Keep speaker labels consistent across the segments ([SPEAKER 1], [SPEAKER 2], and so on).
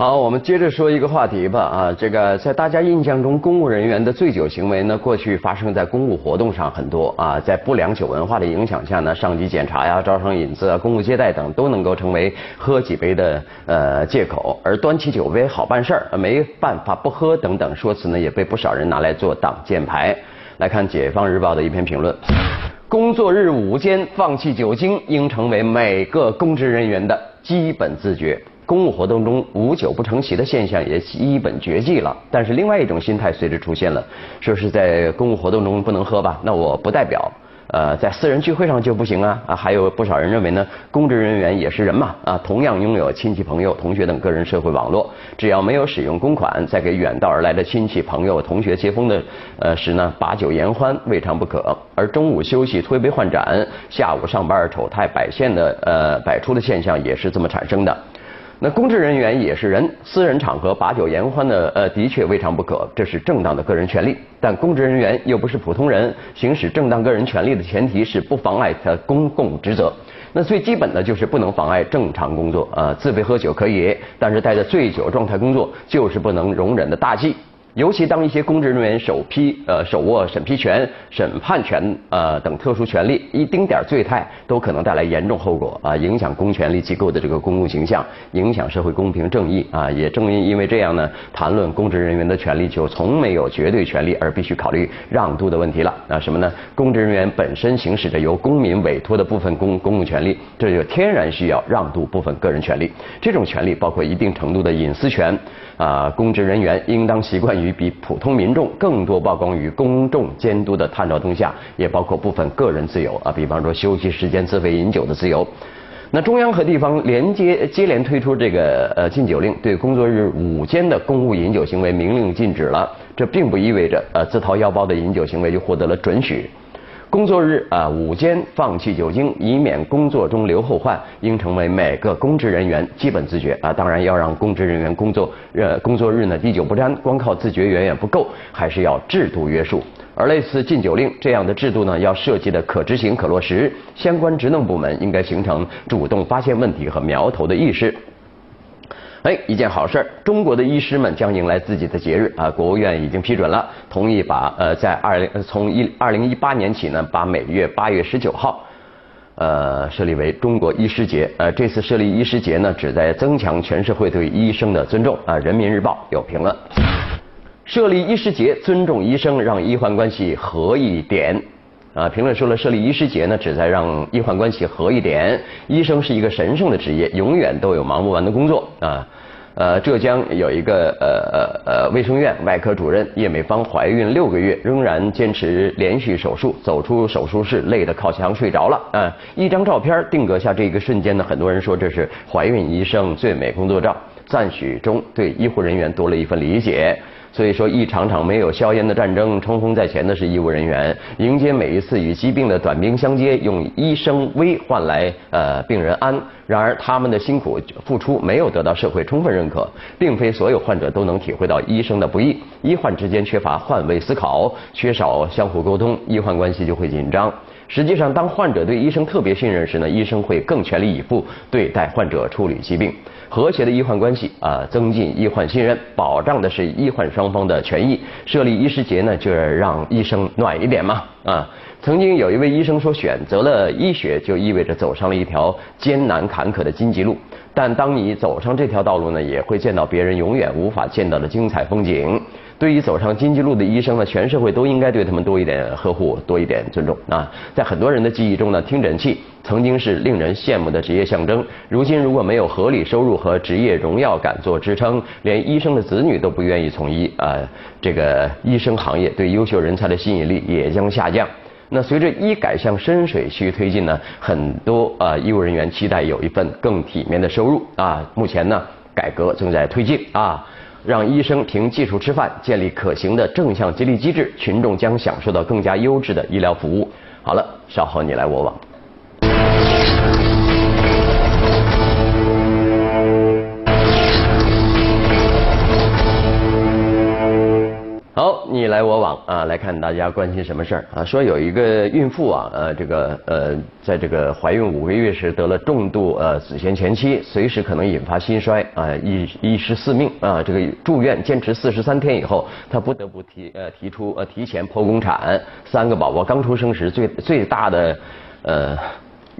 [SPEAKER 1] 好，我们接着说一个话题吧。啊，这个在大家印象中，公务人员的醉酒行为呢，过去发生在公务活动上很多啊。在不良酒文化的影响下呢，上级检查呀、招商引资啊、公务接待等，都能够成为喝几杯的呃借口。而端起酒杯好办事儿，没办法不喝等等说辞呢，也被不少人拿来做挡箭牌。来看《解放日报》的一篇评论：工作日午间放弃酒精，应成为每个公职人员的基本自觉。公务活动中无酒不成席的现象也基本绝迹了，但是另外一种心态随之出现了，说是在公务活动中不能喝吧？那我不代表，呃，在私人聚会上就不行啊啊！还有不少人认为呢，公职人员也是人嘛啊，同样拥有亲戚朋友、同学等个人社会网络，只要没有使用公款，在给远道而来的亲戚朋友、同学接风的呃时呢，把酒言欢未尝不可。而中午休息推杯换盏，下午上班丑态百现的呃百出的现象也是这么产生的。那公职人员也是人，私人场合把酒言欢的，呃，的确未尝不可，这是正当的个人权利。但公职人员又不是普通人，行使正当个人权利的前提是不妨碍他公共职责。那最基本的就是不能妨碍正常工作，呃，自备喝酒可以，但是带着醉酒状态工作就是不能容忍的大忌。尤其当一些公职人员手批呃手握审批权、审判权呃等特殊权利，一丁点罪态都可能带来严重后果啊，影响公权力机构的这个公共形象，影响社会公平正义啊。也正因因为这样呢，谈论公职人员的权利就从没有绝对权利而必须考虑让渡的问题了啊。什么呢？公职人员本身行使着由公民委托的部分公公共权利，这就天然需要让渡部分个人权利。这种权利包括一定程度的隐私权。啊，公职人员应当习惯于比普通民众更多曝光于公众监督的探照灯下，也包括部分个人自由啊，比方说休息时间自费饮酒的自由。那中央和地方连接接连推出这个呃禁酒令，对工作日午间的公务饮酒行为明令禁止了，这并不意味着呃自掏腰包的饮酒行为就获得了准许。工作日啊，午间放弃酒精，以免工作中留后患，应成为每个公职人员基本自觉啊。当然，要让公职人员工作呃工作日呢滴酒不沾，光靠自觉远远不够，还是要制度约束。而类似禁酒令这样的制度呢，要设计的可执行、可落实，相关职能部门应该形成主动发现问题和苗头的意识。哎，一件好事儿，中国的医师们将迎来自己的节日啊！国务院已经批准了，同意把呃，在二零从一二零一八年起呢，把每月八月十九号，呃，设立为中国医师节。呃，这次设立医师节呢，旨在增强全社会对医生的尊重啊。人民日报有评论，设立医师节，尊重医生，让医患关系和一点。啊，评论说了，设立医师节呢，旨在让医患关系和一点。医生是一个神圣的职业，永远都有忙不完的工作啊。呃，浙江有一个呃呃呃卫生院外科主任叶美芳，怀孕六个月，仍然坚持连续手术，走出手术室累得靠墙睡着了啊。一张照片定格下这一个瞬间呢，很多人说这是怀孕医生最美工作照，赞许中对医护人员多了一份理解。所以说，一场场没有硝烟的战争，冲锋在前的是医务人员，迎接每一次与疾病的短兵相接，用医生危换来呃病人安。然而，他们的辛苦付出没有得到社会充分认可，并非所有患者都能体会到医生的不易。医患之间缺乏换位思考，缺少相互沟通，医患关系就会紧张。实际上，当患者对医生特别信任时呢，医生会更全力以赴对待患者，处理疾病。和谐的医患关系啊，增进医患信任，保障的是医患双方的权益。设立医师节呢，就是让医生暖一点嘛啊。曾经有一位医生说，选择了医学就意味着走上了一条艰难坎坷的荆棘路。但当你走上这条道路呢，也会见到别人永远无法见到的精彩风景。对于走上经济路的医生呢，全社会都应该对他们多一点呵护，多一点尊重啊！在很多人的记忆中呢，听诊器曾经是令人羡慕的职业象征。如今如果没有合理收入和职业荣耀感做支撑，连医生的子女都不愿意从医啊！这个医生行业对优秀人才的吸引力也将下降。那随着医改向深水区推进呢，很多啊医务人员期待有一份更体面的收入啊！目前呢，改革正在推进啊。让医生凭技术吃饭，建立可行的正向激励机制，群众将享受到更加优质的医疗服务。好了，稍后你来我往。你来。我往啊，来看大家关心什么事儿啊？说有一个孕妇啊，呃，这个呃，在这个怀孕五个月时得了重度呃子痫前期，随时可能引发心衰啊，一一尸四命啊。这个住院坚持四十三天以后，她不得不提呃提出呃提前剖宫产，三个宝宝刚出生时最最大的呃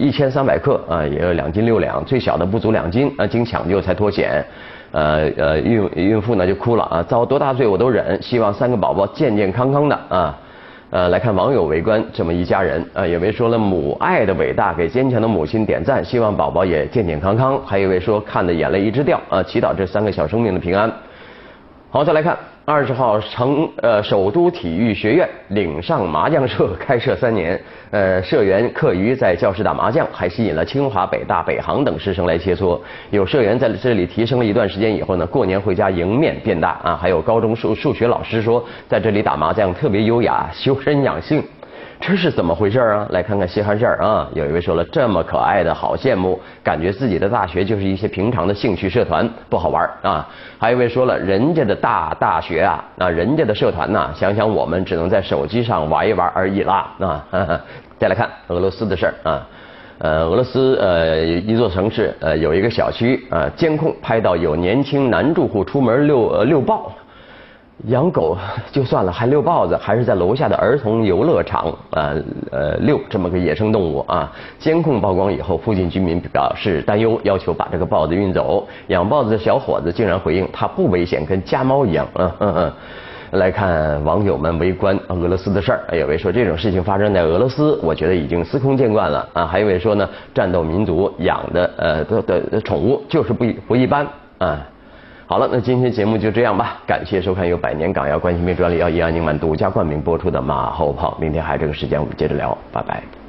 [SPEAKER 1] 一千三百克啊，也有两斤六两，最小的不足两斤啊，经抢救才脱险。呃呃，孕孕妇呢就哭了啊，遭多大罪我都忍，希望三个宝宝健健康康的啊。呃，来看网友围观这么一家人啊，有位说了母爱的伟大，给坚强的母亲点赞，希望宝宝也健健康康。还有一位说看的眼泪一直掉啊，祈祷这三个小生命的平安。好，再来看。二十号，成呃首都体育学院岭上麻将社开设三年，呃社员课余在教室打麻将，还吸引了清华、北大、北航等师生来切磋。有社员在这里提升了一段时间以后呢，过年回家迎面变大啊。还有高中数数学老师说，在这里打麻将特别优雅，修身养性。这是怎么回事啊？来看看稀罕事儿啊！有一位说了，这么可爱的好羡慕，感觉自己的大学就是一些平常的兴趣社团，不好玩啊。还有一位说了，人家的大大学啊，那人家的社团呐，想想我们只能在手机上玩一玩而已啦啊。再来看俄罗斯的事儿啊，呃，俄罗斯呃一座城市呃有一个小区啊，监控拍到有年轻男住户出门遛呃遛豹。养狗 就算了，还遛豹子，还是在楼下的儿童游乐场啊呃遛这么个野生动物啊！监控曝光以后，附近居民表示担忧，要求把这个豹子运走。养豹子的小伙子竟然回应，他不危险，跟家猫一样。嗯嗯嗯。来看网友们围观俄罗斯的事儿，有位说这种事情发生在俄罗斯，我觉得已经司空见惯了啊。还有位说呢，战斗民族养的呃的的宠物就是不不一般啊。好了，那今天节目就这样吧。感谢收看由百年港药冠心病专利药益安宁丸独家冠名播出的《马后炮》。明天还有这个时间，我们接着聊。拜拜。